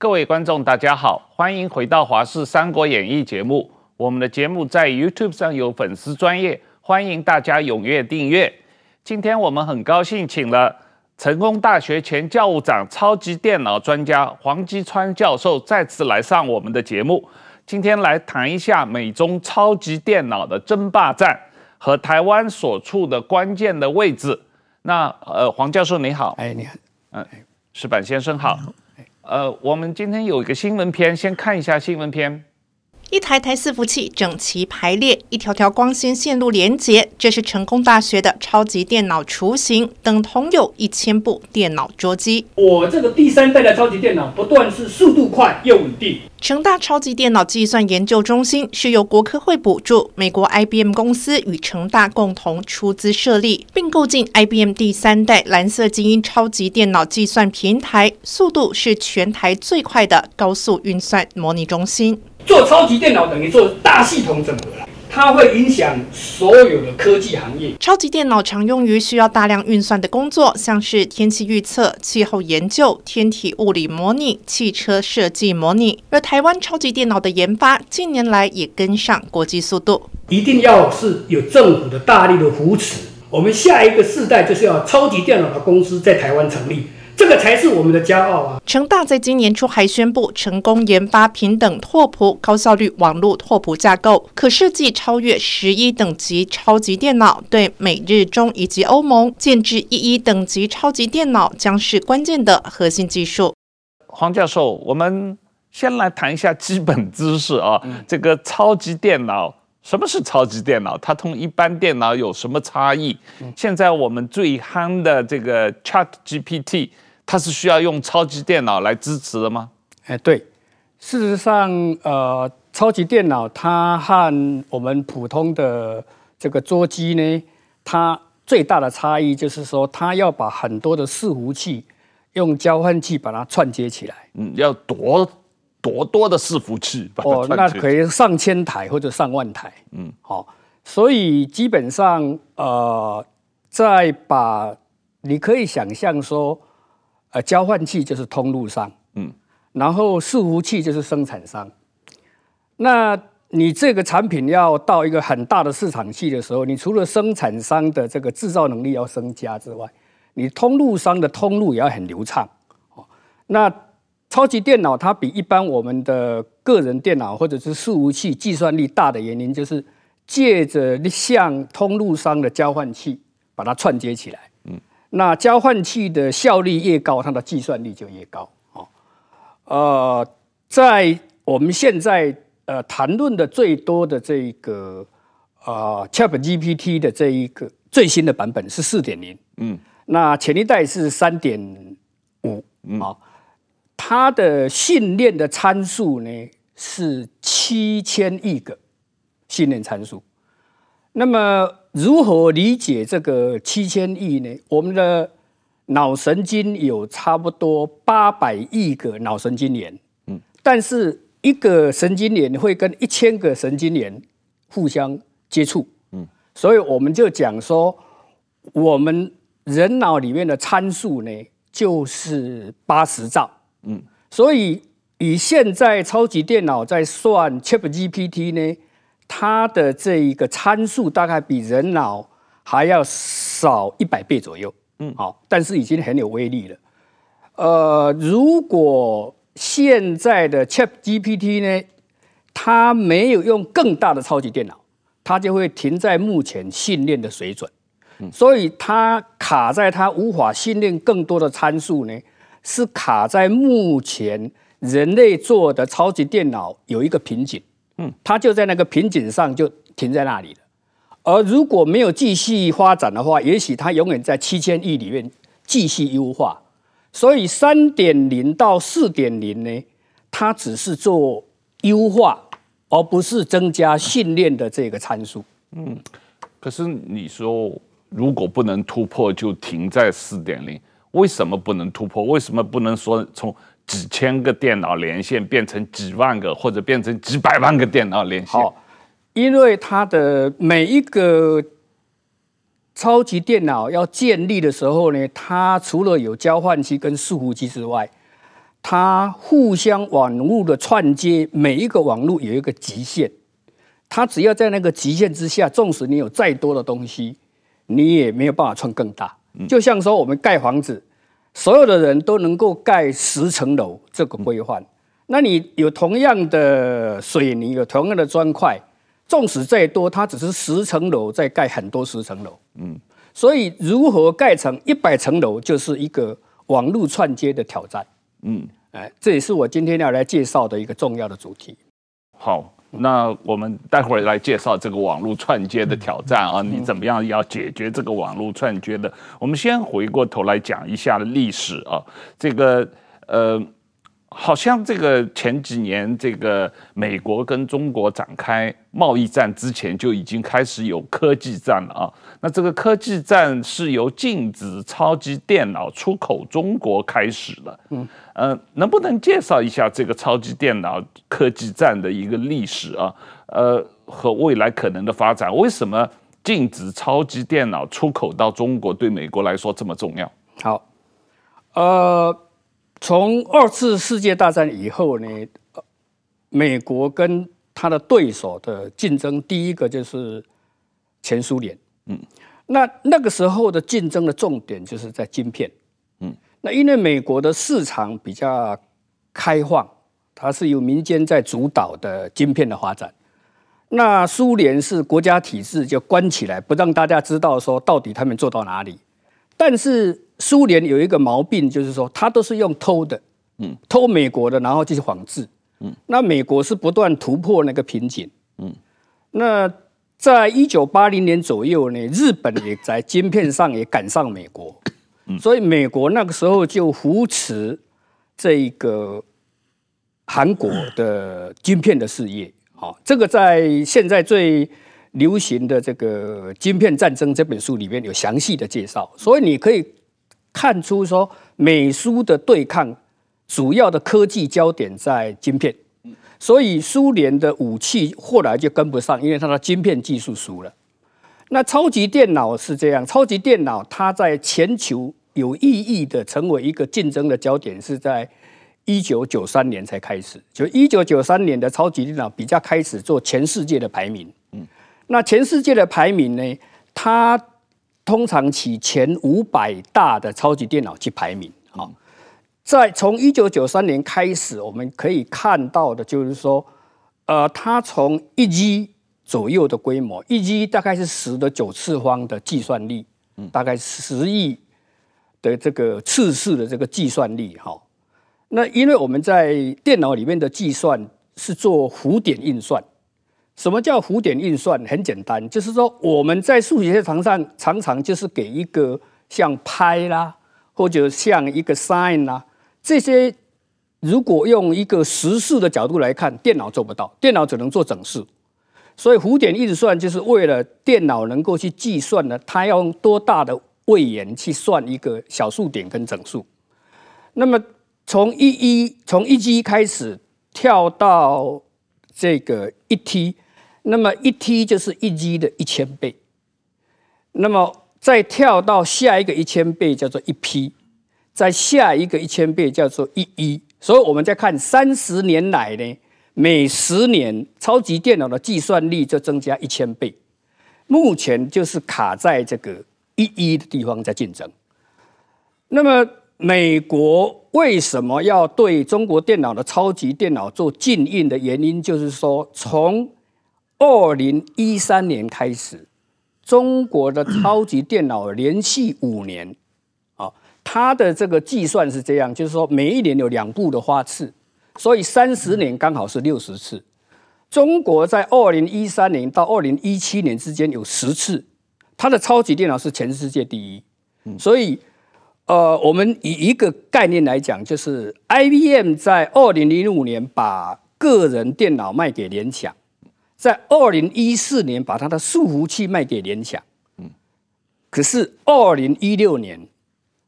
各位观众，大家好，欢迎回到《华视三国演义》节目。我们的节目在 YouTube 上有粉丝专业，欢迎大家踊跃订阅。今天我们很高兴请了成功大学前教务长、超级电脑专家黄基川教授再次来上我们的节目。今天来谈一下美中超级电脑的争霸战和台湾所处的关键的位置。那呃，黄教授你好，哎，你好，嗯，石板先生好。呃，我们今天有一个新闻片，先看一下新闻片。一台台伺服器整齐排列，一条条光纤线路连接，这是成功大学的超级电脑雏形，等同有一千部电脑桌机。我这个第三代的超级电脑，不断是速度快又稳定。成大超级电脑计算研究中心是由国科会补助，美国 IBM 公司与成大共同出资设立，并购进 IBM 第三代蓝色基因超级电脑计算平台，速度是全台最快的高速运算模拟中心。做超级电脑等于做大系统整合了，它会影响所有的科技行业。超级电脑常用于需要大量运算的工作，像是天气预测、气候研究、天体物理模拟、汽车设计模拟。而台湾超级电脑的研发近年来也跟上国际速度，一定要是有政府的大力的扶持。我们下一个世代就是要超级电脑的公司在台湾成立。这个才是我们的骄傲啊！成大在今年初还宣布成功研发平等拓扑高效率网络拓扑架构，可设计超越十一等级超级电脑，对美日中以及欧盟建置一一等级超级电脑将是关键的核心技术。黄教授，我们先来谈一下基本知识啊，嗯、这个超级电脑，什么是超级电脑？它同一般电脑有什么差异？嗯、现在我们最夯的这个 Chat GPT。它是需要用超级电脑来支持的吗？哎，对，事实上，呃，超级电脑它和我们普通的这个桌机呢，它最大的差异就是说，它要把很多的伺服器用交换器把它串接起来。嗯，要多多多的伺服器。哦，那可以上千台或者上万台。嗯，好，所以基本上，呃，在把你可以想象说。呃，交换器就是通路商，嗯，然后伺服器就是生产商。那你这个产品要到一个很大的市场去的时候，你除了生产商的这个制造能力要增加之外，你通路商的通路也要很流畅。哦，那超级电脑它比一般我们的个人电脑或者是伺服器计算力大的原因，就是借着向通路商的交换器把它串接起来。那交换器的效率越高，它的计算力就越高。哦，呃，在我们现在呃谈论的最多的这一个呃 ChatGPT 的这一个最新的版本是四点零。嗯，那前一代是三点五。嗯，啊，它的训练的参数呢是七千亿个训练参数。那么如何理解这个七千亿呢？我们的脑神经有差不多八百亿个脑神经元，嗯，但是一个神经元会跟一千个神经元互相接触，嗯，所以我们就讲说，我们人脑里面的参数呢就是八十兆，嗯，所以以现在超级电脑在算 ChatGPT 呢。它的这一个参数大概比人脑还要少一百倍左右，嗯，好，但是已经很有威力了。呃，如果现在的 ChatGPT 呢，它没有用更大的超级电脑，它就会停在目前训练的水准，嗯，所以它卡在它无法训练更多的参数呢，是卡在目前人类做的超级电脑有一个瓶颈。嗯，它就在那个瓶颈上就停在那里了，而如果没有继续发展的话，也许它永远在七千亿里面继续优化。所以三点零到四点零呢，它只是做优化，而不是增加训练的这个参数。嗯，可是你说如果不能突破，就停在四点零，为什么不能突破？为什么不能说从？几千个电脑连线变成几万个，或者变成几百万个电脑连线。好，因为它的每一个超级电脑要建立的时候呢，它除了有交换机跟伺服器之外，它互相网络的串接，每一个网络有一个极限，它只要在那个极限之下，纵使你有再多的东西，你也没有办法串更大。就像说我们盖房子，所有的人都能够盖十层楼这个规范，那你有同样的水泥，有同样的砖块，纵使再多，它只是十层楼再盖很多十层楼。嗯，所以如何盖成一百层楼，就是一个网络串接的挑战。嗯，哎，这也是我今天要来介绍的一个重要的主题。好，那我们待会儿来介绍这个网络串接的挑战啊，你怎么样要解决这个网络串接的？我们先回过头来讲一下历史啊，这个呃。好像这个前几年，这个美国跟中国展开贸易战之前，就已经开始有科技战了啊。那这个科技战是由禁止超级电脑出口中国开始的。嗯，呃，能不能介绍一下这个超级电脑科技战的一个历史啊？呃，和未来可能的发展？为什么禁止超级电脑出口到中国对美国来说这么重要？好，呃。从二次世界大战以后呢，美国跟他的对手的竞争，第一个就是前苏联。嗯，那那个时候的竞争的重点就是在晶片。嗯，那因为美国的市场比较开放，它是由民间在主导的晶片的发展。那苏联是国家体制，就关起来，不让大家知道说到底他们做到哪里。但是。苏联有一个毛病，就是说他都是用偷的，嗯，偷美国的，然后继续仿制，嗯，那美国是不断突破那个瓶颈，嗯，那在一九八零年左右呢，日本也在晶片上也赶上美国，嗯，所以美国那个时候就扶持这个韩国的晶片的事业，好，这个在现在最流行的这个《晶片战争》这本书里面有详细的介绍，所以你可以。看出说美苏的对抗，主要的科技焦点在晶片，所以苏联的武器后来就跟不上，因为它的晶片技术输了。那超级电脑是这样，超级电脑它在全球有意义的成为一个竞争的焦点，是在一九九三年才开始。就一九九三年的超级电脑比较开始做全世界的排名，嗯，那全世界的排名呢，它。通常起前五百大的超级电脑去排名，好，在从一九九三年开始，我们可以看到的就是说，呃，它从一 G 左右的规模，一 G 大概是十的九次方的计算力，嗯大概十亿的这个次式的这个计算力，哈。那因为我们在电脑里面的计算是做浮点运算。什么叫浮点运算？很简单，就是说我们在数学堂上常常就是给一个像派啦，或者像一个 sin 啦，这些如果用一个实数的角度来看，电脑做不到，电脑只能做整数。所以浮点运算就是为了电脑能够去计算呢，它要用多大的位元去算一个小数点跟整数。那么从一一从一 G 开始跳到这个一 T。那么一 T 就是一 G 的一千倍，那么再跳到下一个一千倍叫做一 P，在下一个一千倍叫做一 E，所以我们在看三十年来呢，每十年超级电脑的计算力就增加一千倍，目前就是卡在这个一 E 的地方在竞争。那么美国为什么要对中国电脑的超级电脑做禁运的原因，就是说从二零一三年开始，中国的超级电脑连续五年，啊，它的这个计算是这样，就是说每一年有两部的花次，所以三十年刚好是六十次。中国在二零一三年到二零一七年之间有十次，它的超级电脑是全世界第一。所以，呃，我们以一个概念来讲，就是 IBM 在二零零五年把个人电脑卖给联想。在二零一四年，把它的伺服器卖给联想，嗯，可是二零一六年，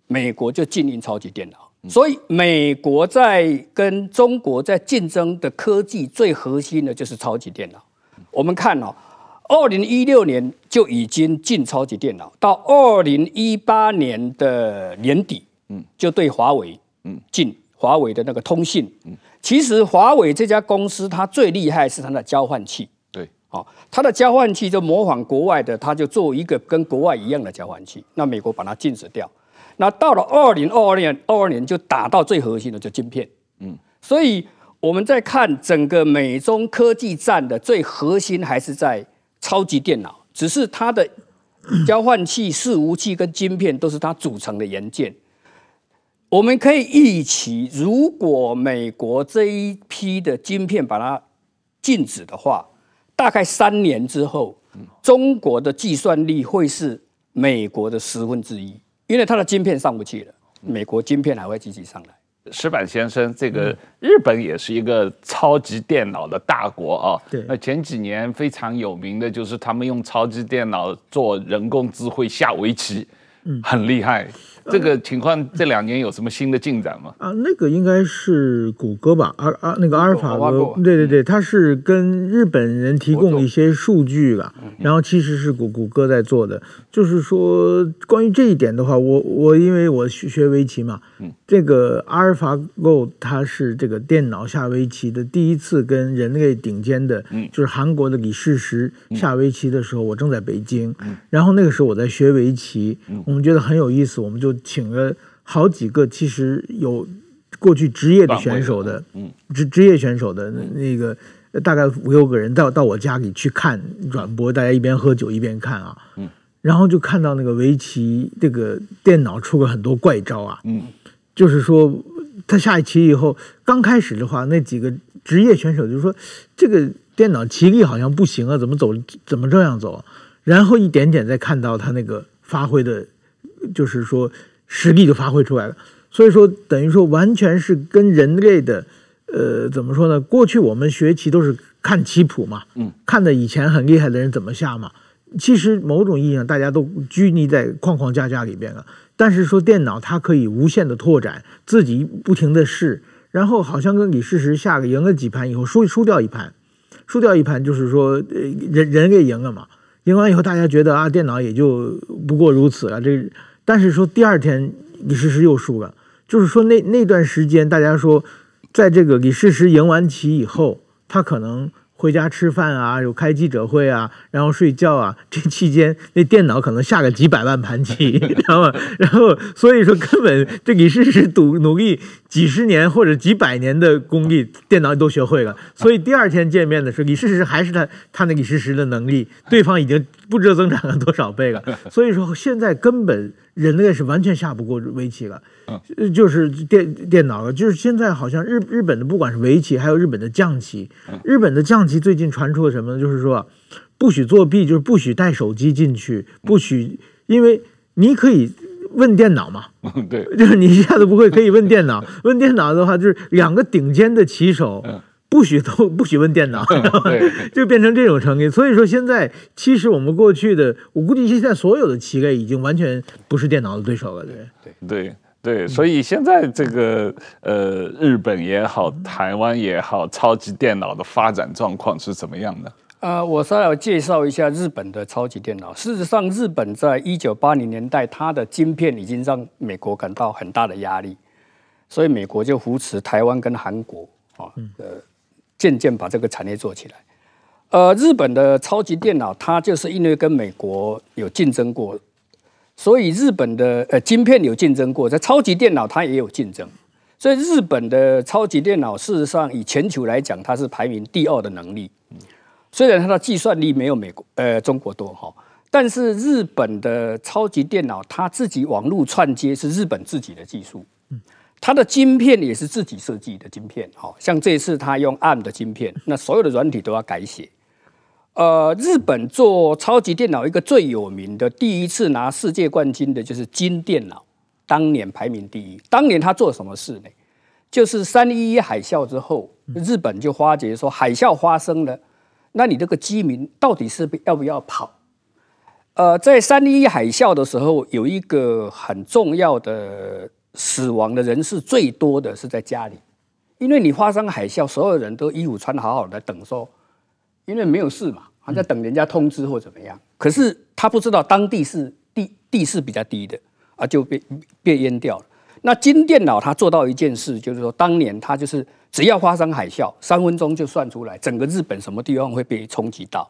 美国就禁运超级电脑，所以美国在跟中国在竞争的科技最核心的就是超级电脑。我们看哦，二零一六年就已经进超级电脑，到二零一八年的年底，嗯，就对华为，嗯，进华为的那个通信。嗯其实华为这家公司它最厉害是它的交换器。对，哦，它的交换器就模仿国外的，它就做一个跟国外一样的交换器。那美国把它禁止掉。那到了二零二二年，二二年就打到最核心的就晶片。嗯，所以我们在看整个美中科技战的最核心还是在超级电脑，只是它的。交换器、伺服器跟晶片都是它组成的元件。我们可以预期，如果美国这一批的晶片把它禁止的话，大概三年之后，中国的计算力会是美国的十分之一，因为它的晶片上不去了，美国晶片还会继续上来。矢板先生，这个日本也是一个超级电脑的大国啊。对。那前几年非常有名的就是他们用超级电脑做人工智慧下围棋，嗯，很厉害。这个情况这两年有什么新的进展吗？啊，那个应该是谷歌吧，阿阿那个阿尔法狗，对对对，它是跟日本人提供一些数据吧，然后其实是谷谷歌在做的。就是说，关于这一点的话，我我因为我学学围棋嘛，这个阿尔法狗它是这个电脑下围棋的第一次跟人类顶尖的，就是韩国的李世石下围棋的时候，我正在北京，然后那个时候我在学围棋，我们觉得很有意思，我们就。请了好几个，其实有过去职业的选手的，嗯，职职业选手的那个大概五六个人到到我家里去看转播，大家一边喝酒一边看啊，嗯，然后就看到那个围棋这个电脑出了很多怪招啊，嗯，就是说他下一棋以后，刚开始的话，那几个职业选手就说这个电脑棋力好像不行啊，怎么走怎么这样走，然后一点点再看到他那个发挥的，就是说。实力就发挥出来了，所以说等于说完全是跟人类的，呃，怎么说呢？过去我们学棋都是看棋谱嘛，嗯，看的以前很厉害的人怎么下嘛。其实某种意义上大家都拘泥在框框架架里边了。但是说电脑它可以无限的拓展，自己不停的试，然后好像跟李世石下个赢了几盘以后输输掉一盘，输掉一盘就是说呃人人给赢了嘛。赢完以后大家觉得啊电脑也就不过如此了，这。但是说第二天李世石又输了，就是说那那段时间大家说，在这个李世石赢完棋以后，他可能。回家吃饭啊，有开记者会啊，然后睡觉啊。这期间，那电脑可能下个几百万盘棋，然后，然后，所以说根本这李世石努努力几十年或者几百年的功力，电脑都学会了。所以第二天见面的时候，李世石还是他他那李世石的能力，对方已经不知道增长了多少倍了。所以说现在根本人类是完全下不过围棋了。就是电电脑了，就是现在好像日日本的不管是围棋，还有日本的将棋，日本的将棋最近传出了什么呢？就是说不许作弊，就是不许带手机进去，不许，因为你可以问电脑嘛，对，就是你一下子不会，可以问电脑。问电脑的话，就是两个顶尖的棋手，不许都 不许问电脑，就变成这种成绩。所以说现在其实我们过去的，我估计现在所有的棋类已经完全不是电脑的对手了，对对对。对，所以现在这个呃，日本也好，台湾也好，超级电脑的发展状况是怎么样的？呃，我稍微介绍一下日本的超级电脑。事实上，日本在一九八零年代，它的晶片已经让美国感到很大的压力，所以美国就扶持台湾跟韩国啊，呃，渐渐把这个产业做起来。呃，日本的超级电脑，它就是因为跟美国有竞争过。所以日本的呃晶片有竞争过，在超级电脑它也有竞争。所以日本的超级电脑事实上以全球来讲，它是排名第二的能力。虽然它的计算力没有美国呃中国多哈，但是日本的超级电脑它自己网络串接是日本自己的技术，它的晶片也是自己设计的晶片。好像这次它用 ARM 的晶片，那所有的软体都要改写。呃，日本做超级电脑一个最有名的，第一次拿世界冠军的就是金电脑，当年排名第一。当年他做什么事呢？就是三一一海啸之后，日本就发觉说海啸发生了，那你这个居民到底是要不要跑？呃，在三一一海啸的时候，有一个很重要的死亡的人是最多的是在家里，因为你发生海啸，所有人都衣服穿好好的等说。因为没有事嘛，还在等人家通知或怎么样。可是他不知道当地是地地势比较低的啊，就被被淹掉了。那金电脑他做到一件事，就是说当年他就是只要发生海啸，三分钟就算出来整个日本什么地方会被冲击到。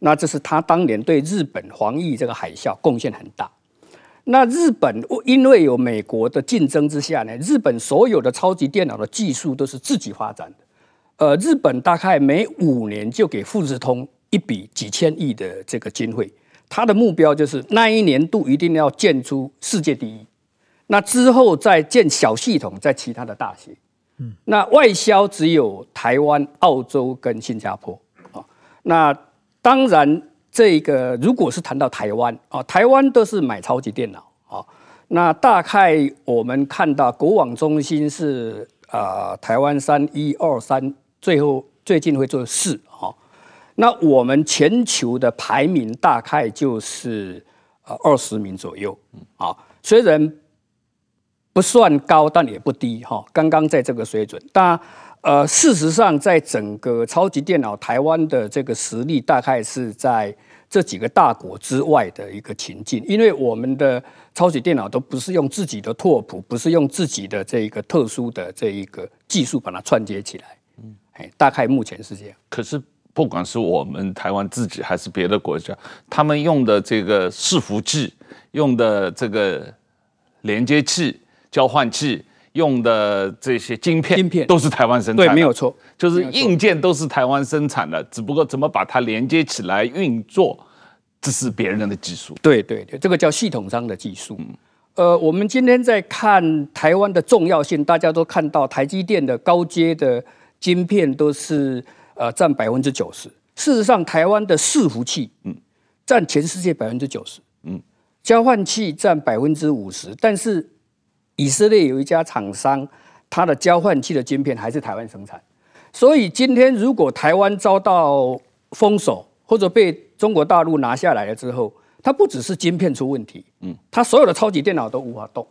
那这是他当年对日本防疫这个海啸贡献很大。那日本因为有美国的竞争之下呢，日本所有的超级电脑的技术都是自己发展的。呃，日本大概每五年就给富士通一笔几千亿的这个经费，他的目标就是那一年度一定要建出世界第一。那之后再建小系统在其他的大学。那外销只有台湾、澳洲跟新加坡啊。那当然，这个如果是谈到台湾啊，台湾都是买超级电脑啊。那大概我们看到国网中心是啊，台湾三一二三，最后最近会做四啊。那我们全球的排名大概就是呃二十名左右啊，虽然不算高，但也不低哈，刚刚在这个水准。但呃，事实上，在整个超级电脑台湾的这个实力，大概是在这几个大国之外的一个情境，因为我们的超级电脑都不是用自己的拓扑，不是用自己的这一个特殊的这一个技术把它串接起来。嗯，哎，大概目前是这样。可是，不管是我们台湾自己，还是别的国家，他们用的这个伺服器，用的这个连接器、交换器。用的这些晶片，晶片都是台湾生产的，对，没有错，就是硬件都是台湾生产的，只不过怎么把它连接起来运作，这是别人的技术。对对对，这个叫系统上的技术。嗯、呃，我们今天在看台湾的重要性，大家都看到台积电的高阶的晶片都是呃占百分之九十。事实上，台湾的伺服器嗯占全世界百分之九十，嗯，交换器占百分之五十，但是。以色列有一家厂商，它的交换器的晶片还是台湾生产，所以今天如果台湾遭到封锁或者被中国大陆拿下来了之后，它不只是晶片出问题，嗯，它所有的超级电脑都无法动，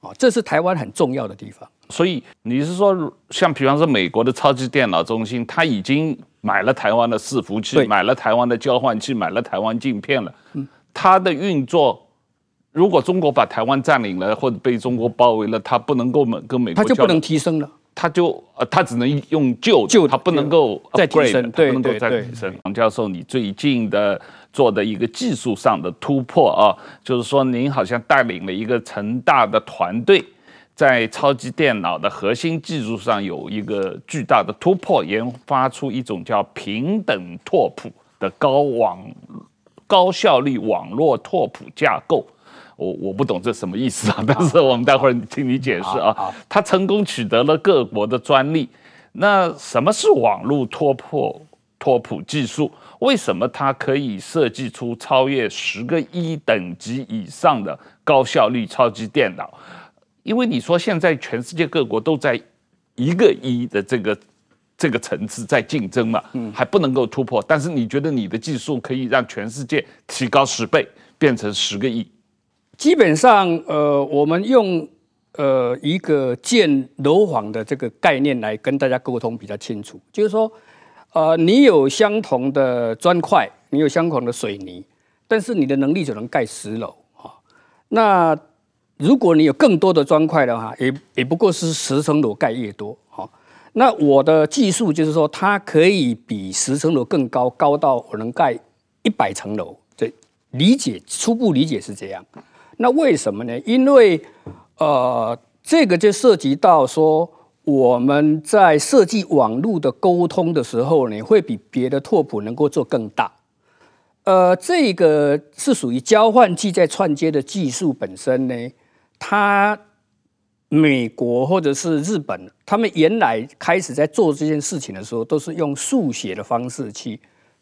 啊，这是台湾很重要的地方。所以你是说，像比方说美国的超级电脑中心，它已经买了台湾的伺服器，买了台湾的交换器，买了台湾镜片了，嗯，它的运作。如果中国把台湾占领了，或者被中国包围了，它不能够美跟美国，它就不能提升了，它就呃，它只能用旧旧，它不能够再提升，对，不能够再提升。王教授，你最近的做的一个技术上的突破啊，就是说您好像带领了一个成大的团队，在超级电脑的核心技术上有一个巨大的突破，研发出一种叫平等拓扑的高网高效率网络拓扑架构。我我不懂这什么意思啊，但是我们待会儿听你解释啊。他成功取得了各国的专利，那什么是网络拓扑拓扑技术？为什么它可以设计出超越十个一等级以上的高效率超级电脑？因为你说现在全世界各国都在一个一的这个这个层次在竞争嘛，还不能够突破。但是你觉得你的技术可以让全世界提高十倍，变成十个亿？基本上，呃，我们用呃一个建楼房的这个概念来跟大家沟通比较清楚，就是说，呃，你有相同的砖块，你有相同的水泥，但是你的能力只能盖十楼啊。那如果你有更多的砖块的话，也也不过是十层楼盖越多哈。那我的技术就是说，它可以比十层楼更高，高到我能盖一百层楼。这理解初步理解是这样。那为什么呢？因为，呃，这个就涉及到说，我们在设计网络的沟通的时候呢，会比别的拓扑能够做更大。呃，这个是属于交换器在串接的技术本身呢，它美国或者是日本，他们原来开始在做这件事情的时候，都是用数学的方式去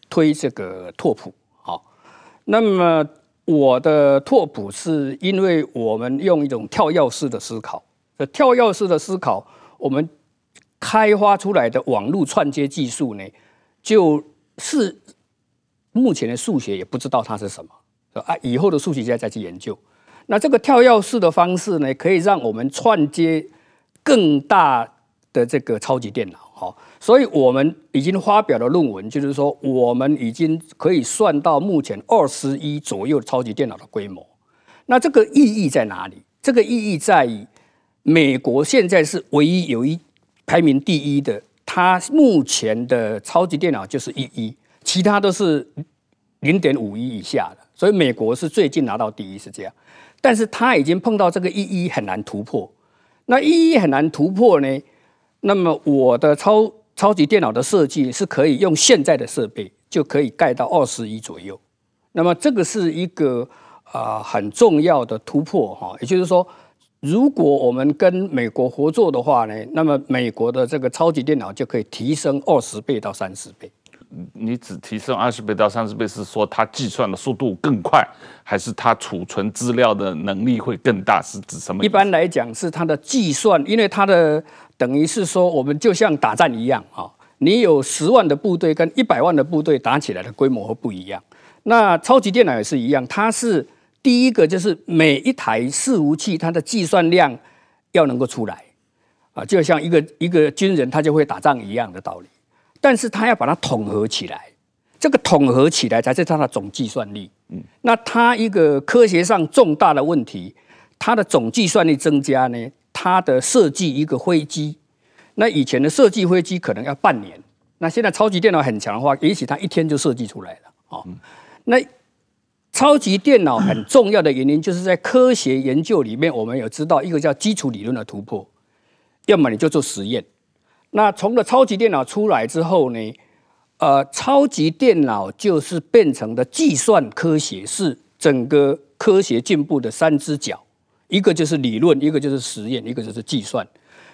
推这个拓扑。好，那么。我的拓扑是因为我们用一种跳跃式的思考，这跳跃式的思考，我们开发出来的网络串接技术呢，就是目前的数学也不知道它是什么，啊，以后的数学家再去研究。那这个跳跃式的方式呢，可以让我们串接更大的这个超级电脑。好，所以我们已经发表了论文，就是说我们已经可以算到目前二十一左右超级电脑的规模。那这个意义在哪里？这个意义在于，美国现在是唯一有一排名第一的，它目前的超级电脑就是一一，其他都是零点五一以下的，所以美国是最近拿到第一是这样，但是它已经碰到这个一一很难突破，那一一很难突破呢？那么我的超超级电脑的设计是可以用现在的设备就可以盖到二十亿左右，那么这个是一个啊、呃、很重要的突破哈，也就是说，如果我们跟美国合作的话呢，那么美国的这个超级电脑就可以提升二十倍到三十倍。你只提升二十倍到三十倍，是说它计算的速度更快，还是它储存资料的能力会更大？是指什么？一般来讲是它的计算，因为它的。等于是说，我们就像打仗一样啊，你有十万的部队跟一百万的部队打起来的规模会不一样。那超级电脑也是一样，它是第一个就是每一台伺服器它的计算量要能够出来啊，就像一个一个军人他就会打仗一样的道理。但是他要把它统合起来，这个统合起来才是它的总计算力。嗯，那它一个科学上重大的问题，它的总计算力增加呢？它的设计一个飞机，那以前的设计飞机可能要半年，那现在超级电脑很强的话，也许它一天就设计出来了。哦，那超级电脑很重要的原因，就是在科学研究里面，我们有知道一个叫基础理论的突破，要么你就做实验。那从了超级电脑出来之后呢，呃，超级电脑就是变成的计算科学是整个科学进步的三只脚。一个就是理论，一个就是实验，一个就是计算。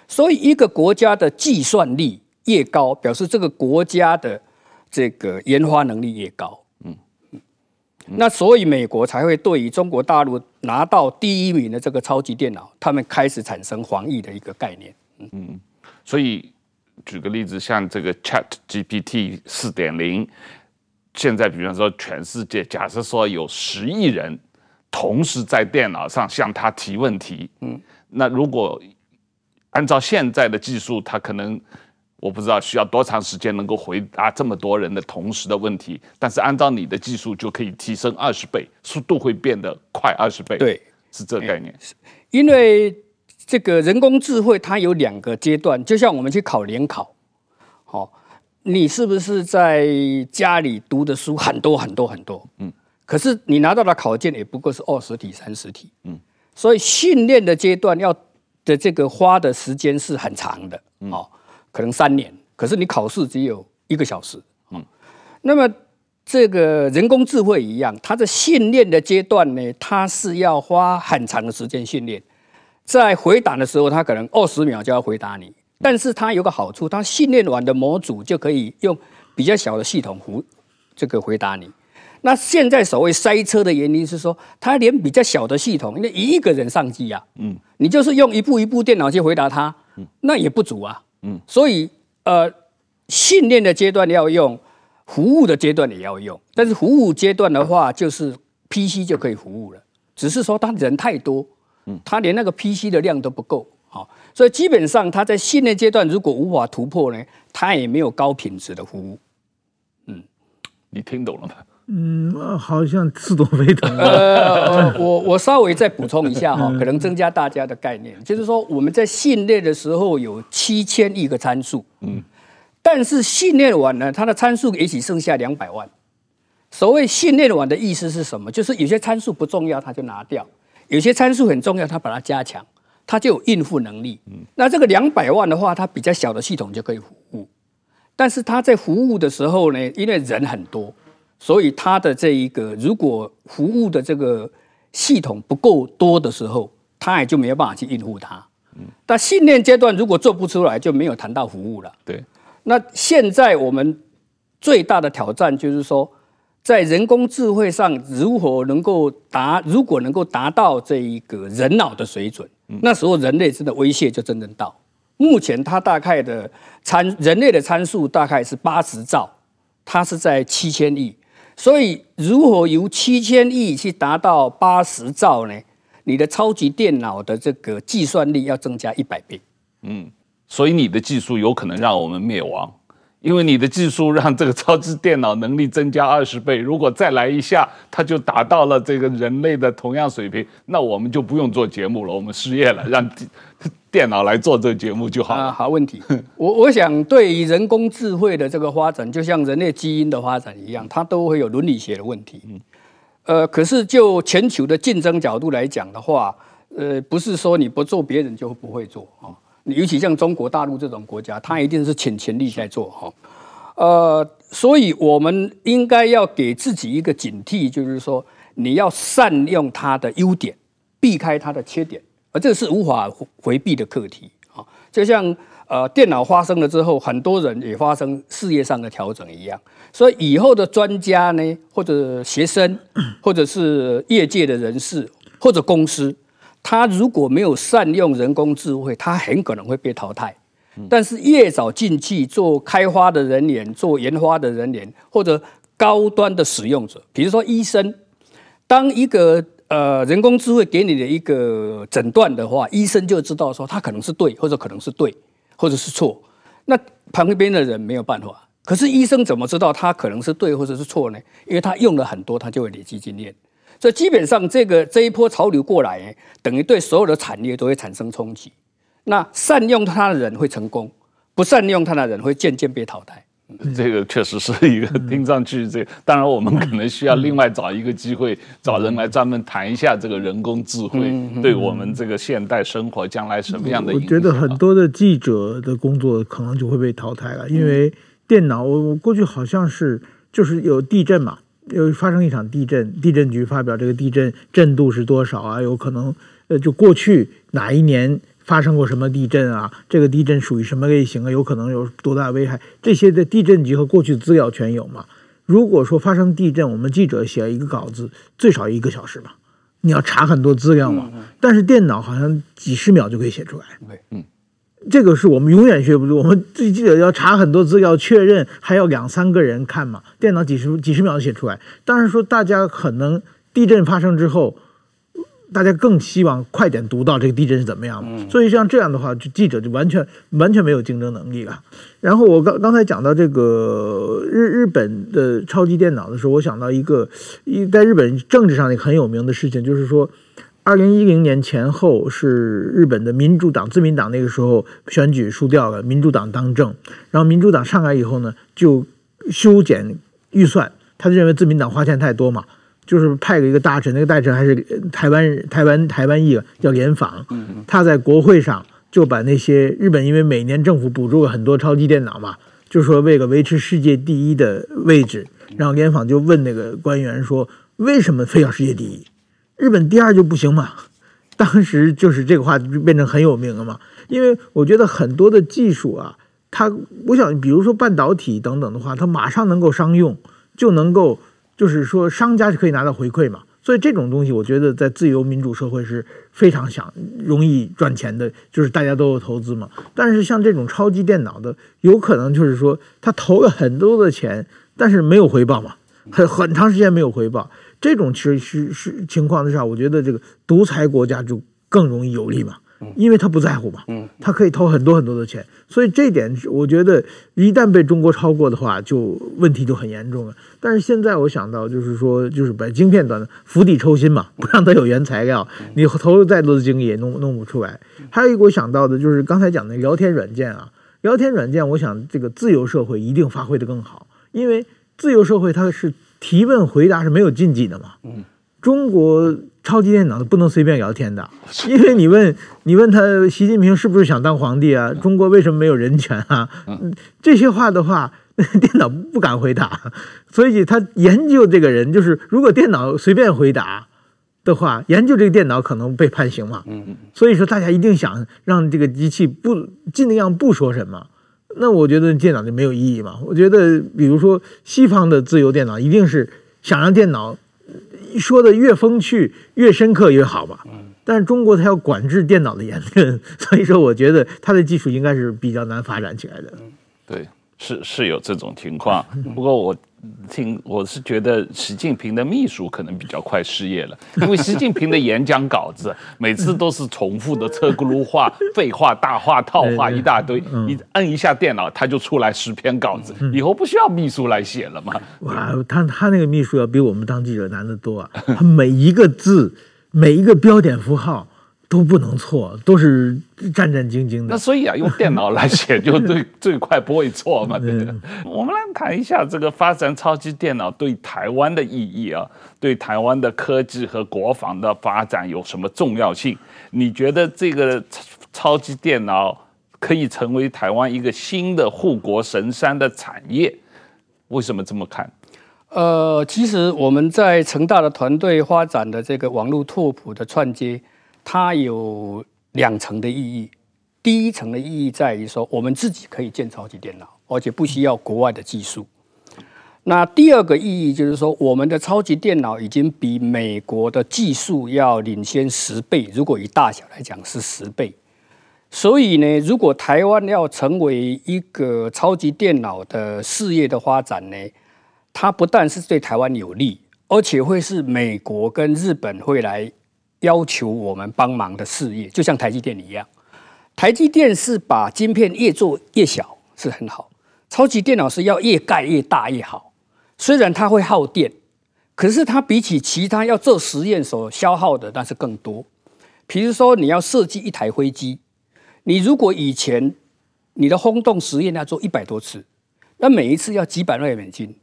所以，一个国家的计算力越高，表示这个国家的这个研发能力越高。嗯嗯。那所以，美国才会对于中国大陆拿到第一名的这个超级电脑，他们开始产生防御的一个概念。嗯嗯。所以，举个例子，像这个 Chat GPT 四点零，现在比方说，全世界假设说有十亿人。同时在电脑上向他提问题，嗯，那如果按照现在的技术，他可能我不知道需要多长时间能够回答这么多人的同时的问题，但是按照你的技术就可以提升二十倍，速度会变得快二十倍，对，是这个概念。因为这个人工智慧它有两个阶段，就像我们去考联考，好，你是不是在家里读的书很多很多很多，嗯。可是你拿到的考卷也不过是二十题、三十题，嗯，所以训练的阶段要的这个花的时间是很长的，哦，可能三年。可是你考试只有一个小时，嗯，那么这个人工智慧一样，它的训练的阶段呢，它是要花很长的时间训练，在回答的时候，它可能二十秒就要回答你，但是它有个好处，它训练完的模组就可以用比较小的系统回这个回答你。那现在所谓塞车的原因是说，他连比较小的系统，因为一个人上机啊，嗯，你就是用一部一部电脑去回答他，嗯，那也不足啊，嗯，所以呃，训练的阶段要用，服务的阶段也要用，但是服务阶段的话，就是 PC 就可以服务了，只是说他人太多，嗯，他连那个 PC 的量都不够，好，所以基本上他在训练阶段如果无法突破呢，他也没有高品质的服务，嗯，你听懂了吗？嗯，好像似懂非懂。呃，我我稍微再补充一下哈，可能增加大家的概念，就是说我们在训练的时候有七千亿个参数，嗯，但是训练完呢，它的参数也许剩下两百万。所谓训练完的意思是什么？就是有些参数不重要，它就拿掉；有些参数很重要，它把它加强，它就有应付能力。嗯，那这个两百万的话，它比较小的系统就可以服务，但是它在服务的时候呢，因为人很多。所以它的这一个，如果服务的这个系统不够多的时候，它也就没有办法去应付它。嗯，但训练阶段如果做不出来，就没有谈到服务了。对。那现在我们最大的挑战就是说，在人工智慧上如何能够达，如果能够达到这一个人脑的水准，那时候人类真的威胁就真正到。目前它大概的参人类的参数大概是八十兆，它是在七千亿。所以，如何由七千亿去达到八十兆呢？你的超级电脑的这个计算力要增加一百倍。嗯，所以你的技术有可能让我们灭亡，因为你的技术让这个超级电脑能力增加二十倍，如果再来一下，它就达到了这个人类的同样水平，那我们就不用做节目了，我们失业了，让电脑来做这个节目就好了。啊，好问题。我我想，对于人工智慧的这个发展，就像人类基因的发展一样，它都会有伦理学的问题。嗯，呃，可是就全球的竞争角度来讲的话，呃，不是说你不做，别人就不会做啊。尤其像中国大陆这种国家，它一定是倾全力在做哈。呃，所以我们应该要给自己一个警惕，就是说你要善用它的优点，避开它的缺点，而这是无法回避的课题啊。就像呃电脑发生了之后，很多人也发生事业上的调整一样。所以以后的专家呢，或者学生，或者是业界的人士，或者公司。他如果没有善用人工智慧，他很可能会被淘汰。但是越早进去做开发的人员、做研发的人员，或者高端的使用者，比如说医生，当一个呃人工智慧给你的一个诊断的话，医生就知道说他可能是对，或者可能是对，或者是错。那旁边的人没有办法。可是医生怎么知道他可能是对或者是错呢？因为他用了很多，他就会累积经验。所以基本上，这个这一波潮流过来，等于对所有的产业都会产生冲击。那善用它的人会成功，不善用它的人会渐渐被淘汰。这个确实是一个听上去这个，当然我们可能需要另外找一个机会，找人来专门谈一下这个人工智慧对我们这个现代生活将来什么样的影响。我觉得很多的记者的工作可能就会被淘汰了，因为电脑，我过去好像是就是有地震嘛。又发生一场地震，地震局发表这个地震震度是多少啊？有可能，呃，就过去哪一年发生过什么地震啊？这个地震属于什么类型啊？有可能有多大危害？这些的地震局和过去的资料全有嘛？如果说发生地震，我们记者写一个稿子，最少一个小时吧，你要查很多资料嘛。但是电脑好像几十秒就可以写出来。对，嗯。这个是我们永远学不住，我们记者要查很多资料确认，还要两三个人看嘛。电脑几十几十秒就写出来。当然说大家可能地震发生之后，大家更希望快点读到这个地震是怎么样的。所以像这样的话，就记者就完全完全没有竞争能力了。然后我刚刚才讲到这个日日本的超级电脑的时候，我想到一个一在日本政治上一个很有名的事情，就是说。二零一零年前后是日本的民主党、自民党那个时候选举输掉了，民主党当政。然后民主党上来以后呢，就修剪预算，他就认为自民党花钱太多嘛，就是派了一个大臣，那个大臣还是台湾台湾台湾裔，叫联访。他在国会上就把那些日本，因为每年政府补助了很多超级电脑嘛，就说为了维持世界第一的位置，然后联访就问那个官员说，为什么非要世界第一？日本第二就不行嘛？当时就是这个话就变成很有名了嘛。因为我觉得很多的技术啊，它我想，比如说半导体等等的话，它马上能够商用，就能够就是说商家就可以拿到回馈嘛。所以这种东西，我觉得在自由民主社会是非常想容易赚钱的，就是大家都有投资嘛。但是像这种超级电脑的，有可能就是说他投了很多的钱，但是没有回报嘛，很很长时间没有回报。这种其实是是情况之下，我觉得这个独裁国家就更容易有利嘛，因为他不在乎嘛，他可以投很多很多的钱，所以这点我觉得一旦被中国超过的话，就问题就很严重了。但是现在我想到就是说，就是把晶片端的釜底抽薪嘛，不让它有原材料，你投入再多的精力也弄弄不出来。还有一个我想到的就是刚才讲的聊天软件啊，聊天软件，我想这个自由社会一定发挥得更好，因为自由社会它是。提问回答是没有禁忌的嘛？嗯，中国超级电脑不能随便聊天的，因为你问你问他习近平是不是想当皇帝啊？中国为什么没有人权啊？这些话的话，电脑不敢回答，所以他研究这个人就是，如果电脑随便回答的话，研究这个电脑可能被判刑嘛。嗯，所以说大家一定想让这个机器不尽量不说什么。那我觉得电脑就没有意义嘛。我觉得，比如说西方的自由电脑，一定是想让电脑说的越风趣、越深刻越好嘛。但是中国它要管制电脑的言论，所以说我觉得它的技术应该是比较难发展起来的。对，是是有这种情况。不过我听，我是觉得习近平的秘书可能比较快失业了，因为习近平的演讲稿子 每次都是重复的车轱辘话、废话、大话、套话一大堆，你摁一下电脑，他就出来十篇稿子，以后不需要秘书来写了嘛？哇，他他那个秘书要比我们当记者难得多啊，他每一个字、每一个标点符号。都不能错，都是战战兢兢的。那所以啊，用电脑来写就最 最快不会错嘛。对不对？我们来谈一下这个发展超级电脑对台湾的意义啊，对台湾的科技和国防的发展有什么重要性？你觉得这个超级电脑可以成为台湾一个新的护国神山的产业？为什么这么看？呃，其实我们在成大的团队发展的这个网络拓扑的串接。它有两层的意义，第一层的意义在于说，我们自己可以建超级电脑，而且不需要国外的技术。那第二个意义就是说，我们的超级电脑已经比美国的技术要领先十倍，如果以大小来讲是十倍。所以呢，如果台湾要成为一个超级电脑的事业的发展呢，它不但是对台湾有利，而且会是美国跟日本会来。要求我们帮忙的事业，就像台积电一样。台积电是把晶片越做越小，是很好。超级电脑是要越盖越大越好。虽然它会耗电，可是它比起其他要做实验所消耗的那是更多。比如说，你要设计一台飞机，你如果以前你的轰动实验要做一百多次，那每一次要几百万美金，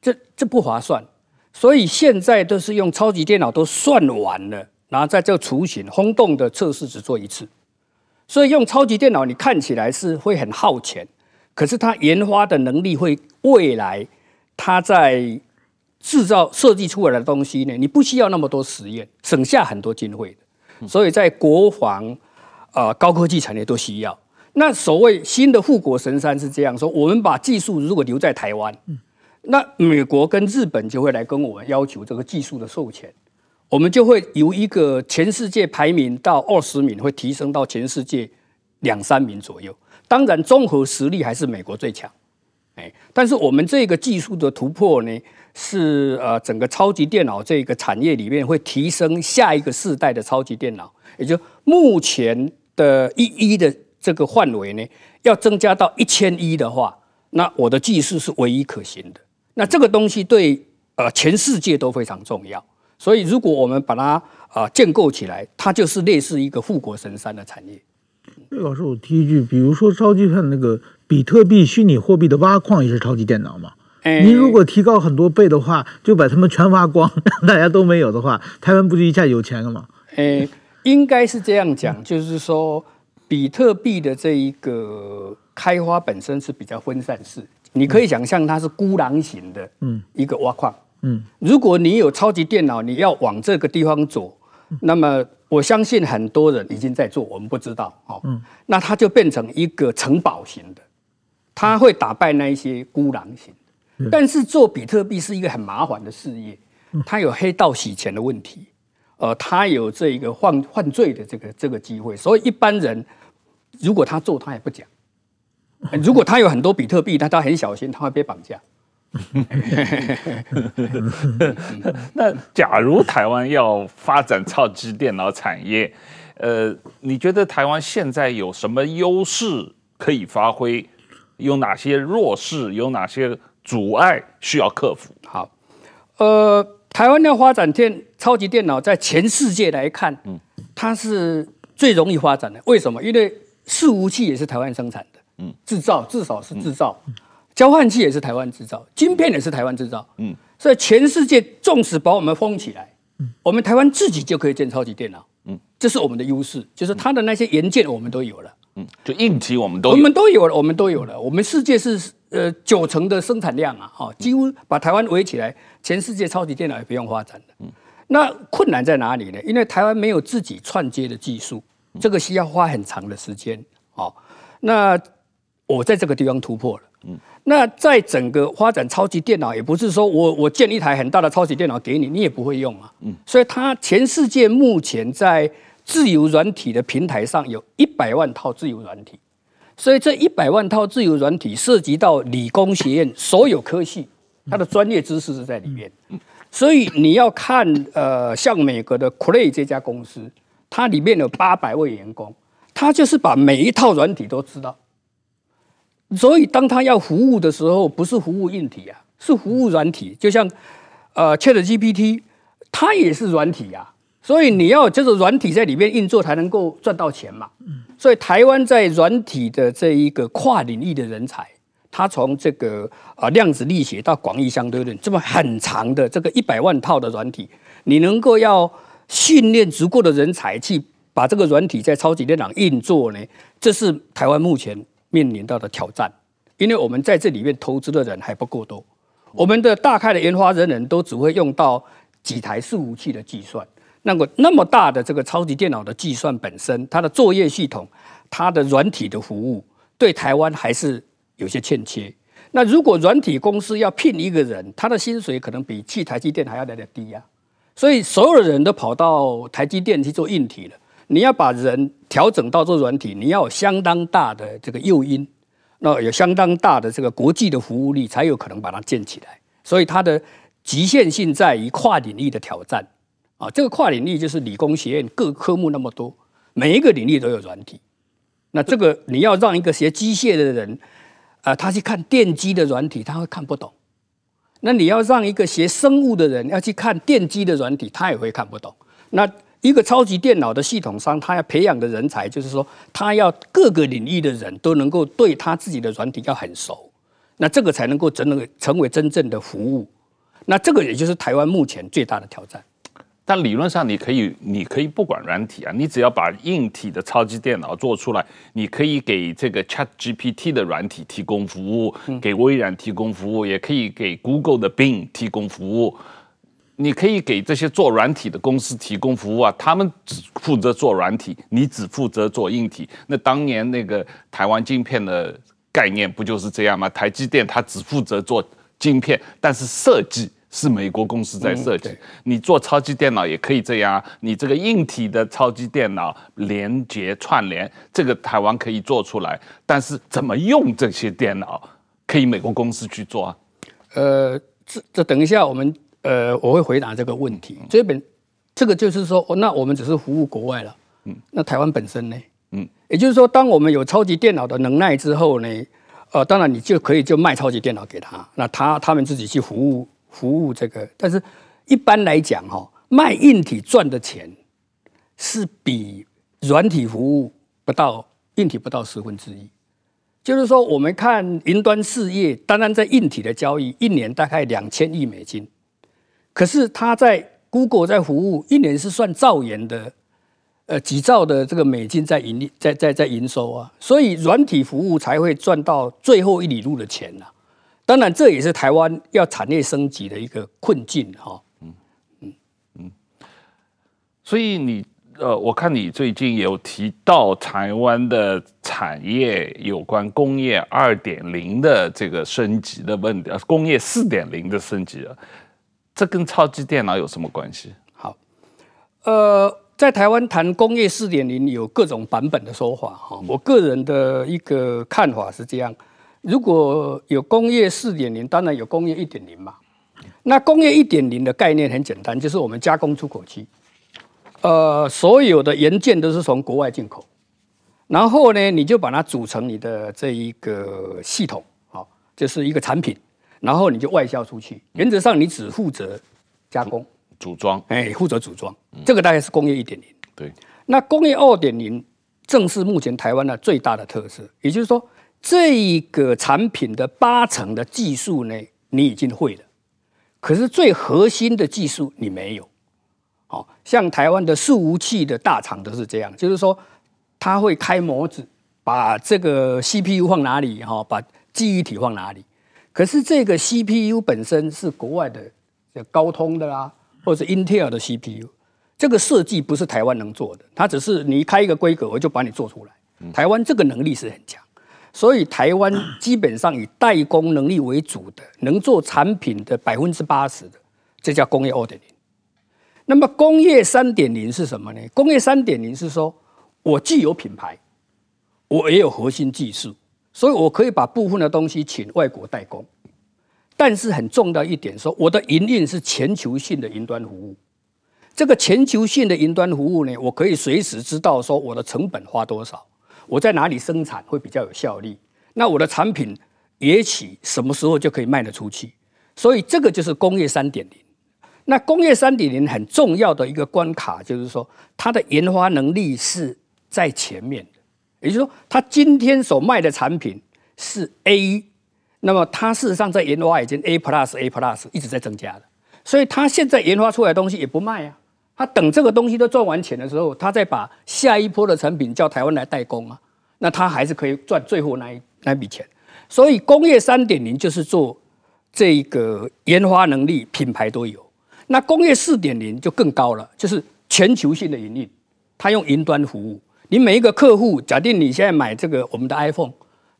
这这不划算。所以现在都是用超级电脑都算完了。然后在这个雏形轰动的测试只做一次，所以用超级电脑，你看起来是会很耗钱，可是它研发的能力会未来它在制造设计出来的东西呢，你不需要那么多实验，省下很多经费的。所以在国防啊、呃、高科技产业都需要。那所谓新的护国神山是这样说：我们把技术如果留在台湾，那美国跟日本就会来跟我们要求这个技术的授权。我们就会由一个全世界排名到二十名，会提升到全世界两三名左右。当然，综合实力还是美国最强。哎，但是我们这个技术的突破呢，是呃整个超级电脑这个产业里面会提升下一个世代的超级电脑，也就目前的一一的这个范围呢，要增加到一千一的话，那我的技术是唯一可行的。那这个东西对呃全世界都非常重要。所以，如果我们把它啊、呃、建构起来，它就是类似一个护国神山的产业。老师，我提一句，比如说超级看那个比特币虚拟货币的挖矿也是超级电脑嘛？您、欸、如果提高很多倍的话，就把它们全挖光，让 大家都没有的话，台湾不就一下有钱了吗？诶、欸，应该是这样讲，就是说比特币的这一个开发本身是比较分散式，你可以想象它是孤狼型的，嗯，一个挖矿。嗯，如果你有超级电脑，你要往这个地方走，那么我相信很多人已经在做，我们不知道哦。嗯，那它就变成一个城堡型的，它会打败那一些孤狼型。但是做比特币是一个很麻烦的事业，它有黑道洗钱的问题，呃，它有这一个犯犯罪的这个这个机会，所以一般人如果他做，他也不讲。如果他有很多比特币，他他很小心，他会被绑架。那假如台湾要发展超级电脑产业，呃，你觉得台湾现在有什么优势可以发挥？有哪些弱势？有哪些阻碍需要克服？好，呃，台湾要发展电超级电脑，在全世界来看，嗯，它是最容易发展的。为什么？因为伺服器也是台湾生产的，嗯，制造至少是制造。嗯交换器也是台湾制造，晶片也是台湾制造。嗯，所以全世界纵使把我们封起来，嗯，我们台湾自己就可以建超级电脑。嗯，这是我们的优势，就是它的那些元件我们都有了。嗯，就硬体我们都有我们都有了，我们都有了。我们世界是呃九成的生产量啊，哈，几乎把台湾围起来，全世界超级电脑也不用发展了。嗯，那困难在哪里呢？因为台湾没有自己串接的技术，这个需要花很长的时间。哦，那我在这个地方突破了。嗯。那在整个发展超级电脑，也不是说我我建一台很大的超级电脑给你，你也不会用啊。嗯，所以它全世界目前在自由软体的平台上有一百万套自由软体，所以这一百万套自由软体涉及到理工学院所有科系，它的专业知识是在里面。所以你要看呃，像美国的 Cray 这家公司，它里面有八百位员工，他就是把每一套软体都知道。所以当他要服务的时候，不是服务硬体啊，是服务软体。就像呃 ChatGPT，它也是软体啊。所以你要就是软体在里面运作才能够赚到钱嘛。所以台湾在软体的这一个跨领域的人才，他从这个啊量子力学到广义相对论这么很长的这个一百万套的软体，你能够要训练足够的人才去把这个软体在超级电脑运作呢？这是台湾目前面临到的挑战，因为我们在这里面投资的人还不够多，我们的大概的研发人员都只会用到几台伺服器的计算。那个那么大的这个超级电脑的计算本身，它的作业系统，它的软体的服务，对台湾还是有些欠缺。那如果软体公司要聘一个人，他的薪水可能比去台积电还要来得低呀。所以所有的人都跑到台积电去做硬体了。你要把人调整到做软体，你要有相当大的这个诱因，那有相当大的这个国际的服务力，才有可能把它建起来。所以它的极限性在于跨领域的挑战。啊，这个跨领域就是理工学院各科目那么多，每一个领域都有软体。那这个你要让一个学机械的人，啊、他去看电机的软体，他会看不懂。那你要让一个学生物的人要去看电机的软体，他也会看不懂。那一个超级电脑的系统商，他要培养的人才，就是说他要各个领域的人都能够对他自己的软体要很熟，那这个才能够真的成为真正的服务。那这个也就是台湾目前最大的挑战。但理论上，你可以，你可以不管软体啊，你只要把硬体的超级电脑做出来，你可以给这个 ChatGPT 的软体提供服务，给微软提供服务，也可以给 Google 的 Bing 提供服务。你可以给这些做软体的公司提供服务啊，他们只负责做软体，你只负责做硬体。那当年那个台湾晶片的概念不就是这样吗？台积电它只负责做晶片，但是设计。是美国公司在设计，嗯、你做超级电脑也可以这样。啊你这个硬体的超级电脑连接串联，这个台湾可以做出来，但是怎么用这些电脑，可以美国公司去做啊？呃，这这等一下我们呃我会回答这个问题。这本这个就是说，那我们只是服务国外了，嗯，那台湾本身呢？嗯，也就是说，当我们有超级电脑的能耐之后呢，呃，当然你就可以就卖超级电脑给他，那他他们自己去服务。服务这个，但是一般来讲，哈，卖硬体赚的钱是比软体服务不到硬体不到十分之一。就是说，我们看云端事业，单单在硬体的交易，一年大概两千亿美金。可是他在 Google 在服务，一年是算兆元的，呃，几兆的这个美金在盈利，在在在营收啊。所以软体服务才会赚到最后一里路的钱呐、啊。当然，这也是台湾要产业升级的一个困境哈。嗯嗯嗯。所以你呃，我看你最近有提到台湾的产业有关工业二点零的这个升级的问题，工业四点零的升级啊，这跟超级电脑有什么关系？好，呃，在台湾谈工业四点零有各种版本的说法哈。我个人的一个看法是这样。如果有工业四点零，当然有工业一点零嘛。那工业一点零的概念很简单，就是我们加工出口区，呃，所有的元件都是从国外进口，然后呢，你就把它组成你的这一个系统，好，就是一个产品，然后你就外销出去。原则上你只负责加工、组装，哎，负责组装，这个大概是工业一点零。对，那工业二点零正是目前台湾的最大的特色，也就是说。这一个产品的八成的技术呢，你已经会了，可是最核心的技术你没有。好，像台湾的伺服器的大厂都是这样，就是说他会开模子，把这个 CPU 放哪里，哈，把记忆体放哪里。可是这个 CPU 本身是国外的，高通的啦，或者是 Intel 的 CPU，这个设计不是台湾能做的，它只是你开一个规格，我就把你做出来。台湾这个能力是很强。所以台湾基本上以代工能力为主的，能做产品的百分之八十的，这叫工业二点零。那么工业三点零是什么呢？工业三点零是说，我既有品牌，我也有核心技术，所以我可以把部分的东西请外国代工。但是很重要一点说，我的营运是全球性的云端服务。这个全球性的云端服务呢，我可以随时知道说我的成本花多少，我在哪里生产会比较有效率。那我的产品也许什么时候就可以卖得出去。所以这个就是工业三点零。那工业三点零很重要的一个关卡就是说，它的研发能力是在前面的。也就是说，他今天所卖的产品是 A，那么它事实上在研发已经 A plus A plus 一直在增加的。所以它现在研发出来的东西也不卖啊，它等这个东西都赚完钱的时候，它再把下一波的产品叫台湾来代工啊，那它还是可以赚最后那一那笔钱。所以工业三点零就是做这个研发能力、品牌都有。那工业四点零就更高了，就是全球性的营运，它用云端服务。你每一个客户，假定你现在买这个我们的 iPhone，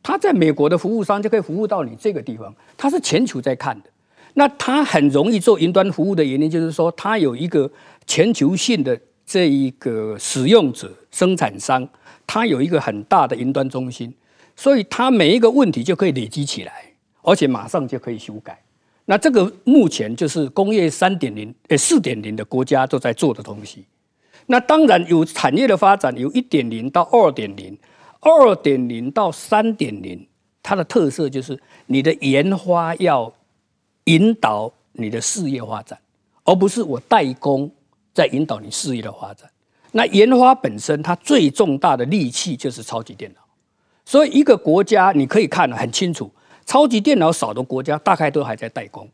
他在美国的服务商就可以服务到你这个地方，它是全球在看的。那它很容易做云端服务的原因，就是说它有一个全球性的这一个使用者、生产商，它有一个很大的云端中心，所以它每一个问题就可以累积起来，而且马上就可以修改。那这个目前就是工业三点零、呃四点零的国家都在做的东西。那当然有产业的发展，有一点零到二点零，二点零到三点零，它的特色就是你的研发要。引导你的事业发展，而不是我代工在引导你事业的发展。那研发本身，它最重大的利器就是超级电脑。所以一个国家你可以看得很清楚，超级电脑少的国家大概都还在代工。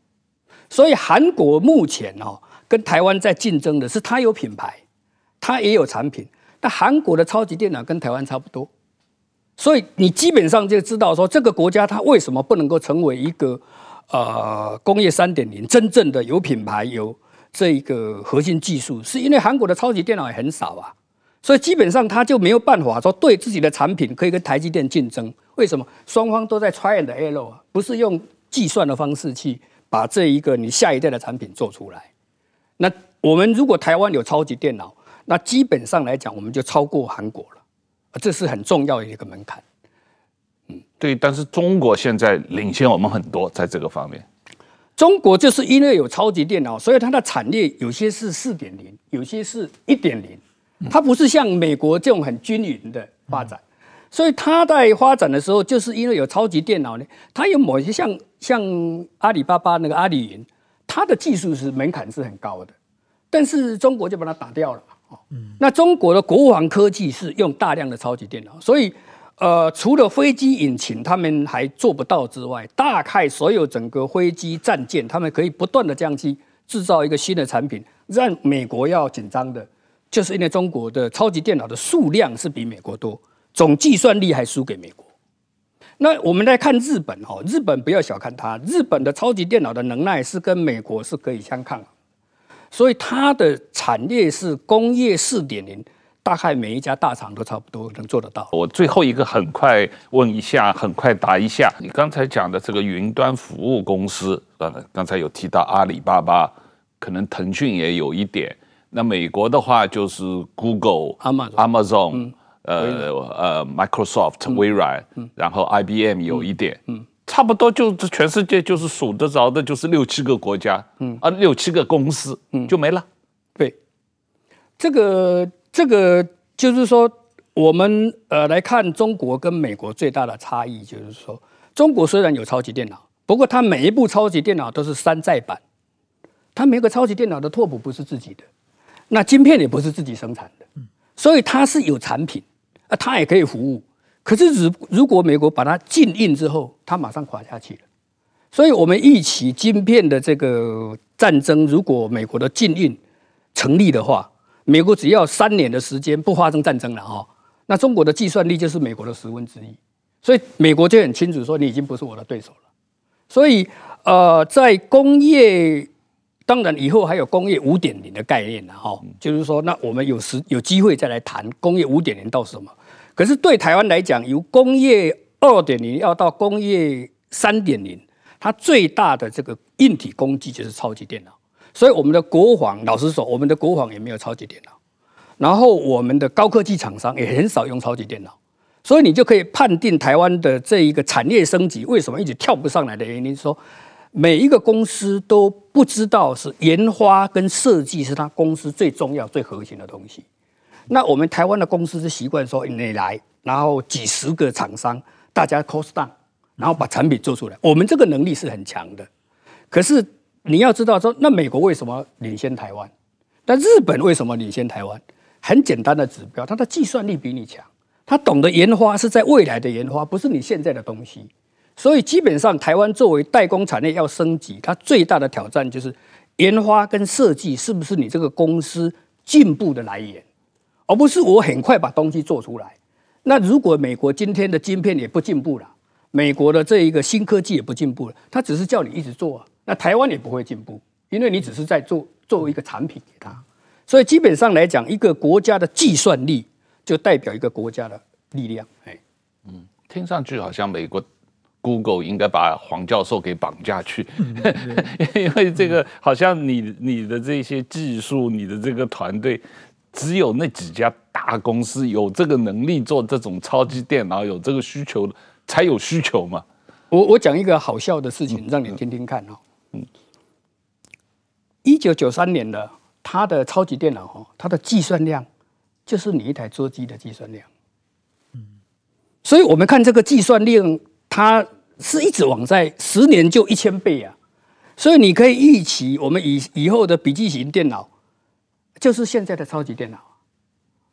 所以韩国目前哦，跟台湾在竞争的是它有品牌，它也有产品。但韩国的超级电脑跟台湾差不多，所以你基本上就知道说这个国家它为什么不能够成为一个。呃，工业三点零真正的有品牌、有这一个核心技术，是因为韩国的超级电脑也很少啊，所以基本上他就没有办法说对自己的产品可以跟台积电竞争。为什么？双方都在 try and error 啊，不是用计算的方式去把这一个你下一代的产品做出来。那我们如果台湾有超级电脑，那基本上来讲，我们就超过韩国了，这是很重要的一个门槛。嗯对，但是中国现在领先我们很多，在这个方面。中国就是因为有超级电脑，所以它的产业有些是四点零，有些是一点零，它不是像美国这种很均匀的发展。所以它在发展的时候，就是因为有超级电脑呢，它有某些像像阿里巴巴那个阿里云，它的技术是门槛是很高的，但是中国就把它打掉了。那中国的国防科技是用大量的超级电脑，所以。呃，除了飞机引擎他们还做不到之外，大概所有整个飞机战舰，他们可以不断的这样去制造一个新的产品，让美国要紧张的，就是因为中国的超级电脑的数量是比美国多，总计算力还输给美国。那我们来看日本哦，日本不要小看它，日本的超级电脑的能耐是跟美国是可以相抗，所以它的产业是工业四点零。大概每一家大厂都差不多能做得到。我最后一个很快问一下，很快答一下。你刚才讲的这个云端服务公司，刚才刚才有提到阿里巴巴，可能腾讯也有一点。那美国的话就是 Google、Amazon、Amazon，呃呃 Microsoft、微软，然后 IBM 有一点，嗯，差不多就是全世界就是数得着的，就是六七个国家，嗯啊，六七个公司，嗯，就没了。对，这个。这个就是说，我们呃来看中国跟美国最大的差异，就是说，中国虽然有超级电脑，不过它每一部超级电脑都是山寨版，它每个超级电脑的拓扑不是自己的，那晶片也不是自己生产的，所以它是有产品啊，它也可以服务。可是如如果美国把它禁运之后，它马上垮下去了。所以我们预期晶片的这个战争，如果美国的禁运成立的话，美国只要三年的时间不发生战争了哈，那中国的计算力就是美国的十分之一，所以美国就很清楚说，你已经不是我的对手了。所以呃，在工业，当然以后还有工业五点零的概念了哈，就是说，那我们有时有机会再来谈工业五点零到什么。可是对台湾来讲，由工业二点零要到工业三点零，它最大的这个硬体工具就是超级电脑。所以我们的国防，老实说，我们的国防也没有超级电脑，然后我们的高科技厂商也很少用超级电脑，所以你就可以判定台湾的这一个产业升级为什么一直跳不上来的原因，说每一个公司都不知道是研发跟设计是他公司最重要、最核心的东西。那我们台湾的公司是习惯说你来，然后几十个厂商，大家 cost down，然后把产品做出来。我们这个能力是很强的。可是你要知道说，那美国为什么领先台湾？但日本为什么领先台湾？很简单的指标，它的计算力比你强，它懂得研发是在未来的研发，不是你现在的东西。所以基本上，台湾作为代工产业要升级，它最大的挑战就是研发跟设计是不是你这个公司进步的来源，而不是我很快把东西做出来。那如果美国今天的晶片也不进步了，美国的这一个新科技也不进步了，它只是叫你一直做，那台湾也不会进步，因为你只是在做做一个产品给他。所以基本上来讲，一个国家的计算力就代表一个国家的力量。哎，嗯，听上去好像美国。Google 应该把黄教授给绑架去，因为这个好像你你的这些技术，你的这个团队，只有那几家大公司有这个能力做这种超级电脑，有这个需求才有需求嘛。我我讲一个好笑的事情，让你听听看哈。嗯，一九九三年的它的超级电脑哈，它的计算量就是你一台桌机的计算量。嗯，所以我们看这个计算量。它是一直往在十年就一千倍啊，所以你可以预期，我们以以后的笔记型电脑就是现在的超级电脑，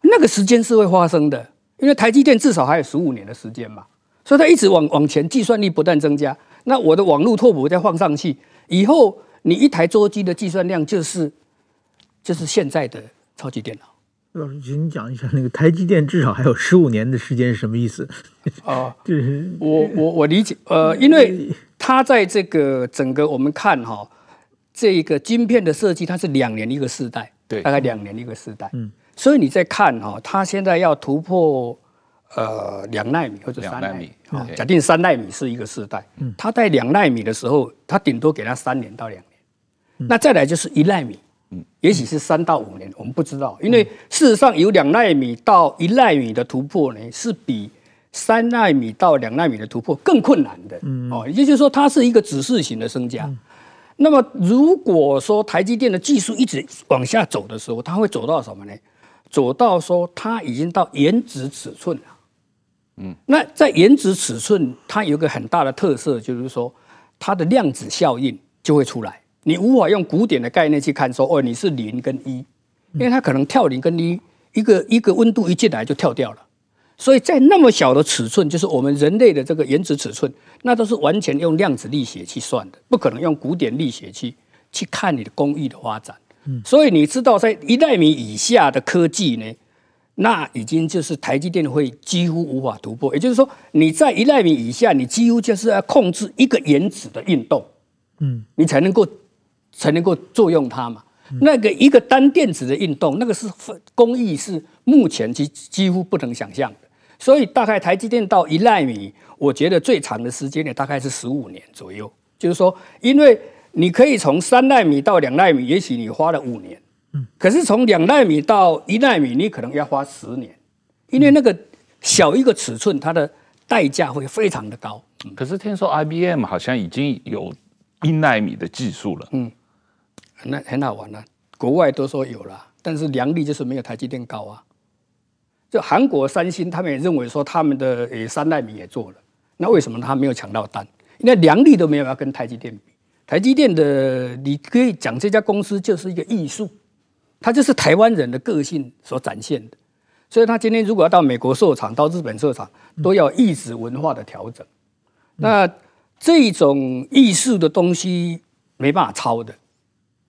那个时间是会发生的，因为台积电至少还有十五年的时间嘛，所以它一直往往前，计算力不断增加。那我的网络拓扑再放上去，以后你一台桌机的计算量就是就是现在的超级电脑。老师，请你讲一下那个台积电至少还有十五年的时间是什么意思？啊，就是我我我理解，呃，因为它在这个整个我们看哈，这个晶片的设计，它是两年一个世代，对，大概两年一个世代，嗯，所以你在看哈，它现在要突破呃两纳米或者三纳米，啊，假定三纳米是一个世代，嗯，它在两纳米的时候，它顶多给它三年到两年，那再来就是一纳米。嗯，也许是三到五年，我们不知道，因为事实上由两纳米到一纳米的突破呢，是比三纳米到两纳米的突破更困难的。嗯，哦，也就是说，它是一个指示型的升降。嗯、那么，如果说台积电的技术一直往下走的时候，它会走到什么呢？走到说它已经到原子尺寸了。嗯，那在原子尺寸，它有一个很大的特色，就是说它的量子效应就会出来。你无法用古典的概念去看，说哦，你是零跟一，因为它可能跳零跟一，一个一个温度一进来就跳掉了，所以在那么小的尺寸，就是我们人类的这个原子尺寸，那都是完全用量子力学去算的，不可能用古典力学去去看你的工艺的发展。嗯所以你知道，在一纳米以下的科技呢，那已经就是台积电会几乎无法突破。也就是说，你在一纳米以下，你几乎就是要控制一个原子的运动，嗯，你才能够。才能够作用它嘛？那个一个单电子的运动，那个是工艺是目前几几乎不能想象的。所以大概台积电到一纳米，我觉得最长的时间呢，大概是十五年左右。就是说，因为你可以从三纳米到两纳米，也许你花了五年，嗯，可是从两纳米到一纳米，你可能要花十年，因为那个小一个尺寸，它的代价会非常的高。可是听说 IBM 好像已经有一纳米的技术了，嗯。那很好玩啊，国外都说有了，但是良率就是没有台积电高啊。就韩国三星，他们也认为说他们的诶三奈米也做了，那为什么他没有抢到单？因为良率都没有要跟台积电比。台积电的你可以讲这家公司就是一个艺术，它就是台湾人的个性所展现的。所以他今天如果要到美国设厂，到日本设厂，都要意识文化的调整。那这种艺术的东西没办法抄的。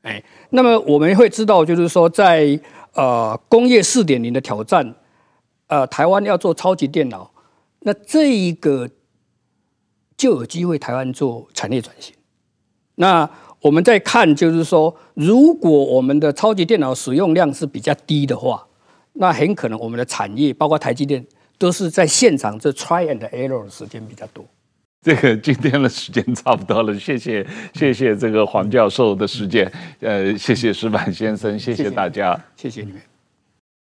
哎，那么我们会知道，就是说在，呃工业四点零的挑战，呃，台湾要做超级电脑，那这一个就有机会台湾做产业转型。那我们再看，就是说，如果我们的超级电脑使用量是比较低的话，那很可能我们的产业，包括台积电，都是在现场这 try and error 的时间比较多。这个今天的时间差不多了，谢谢谢谢这个黄教授的时间，呃，谢谢石板先生，谢谢大家，谢谢你们。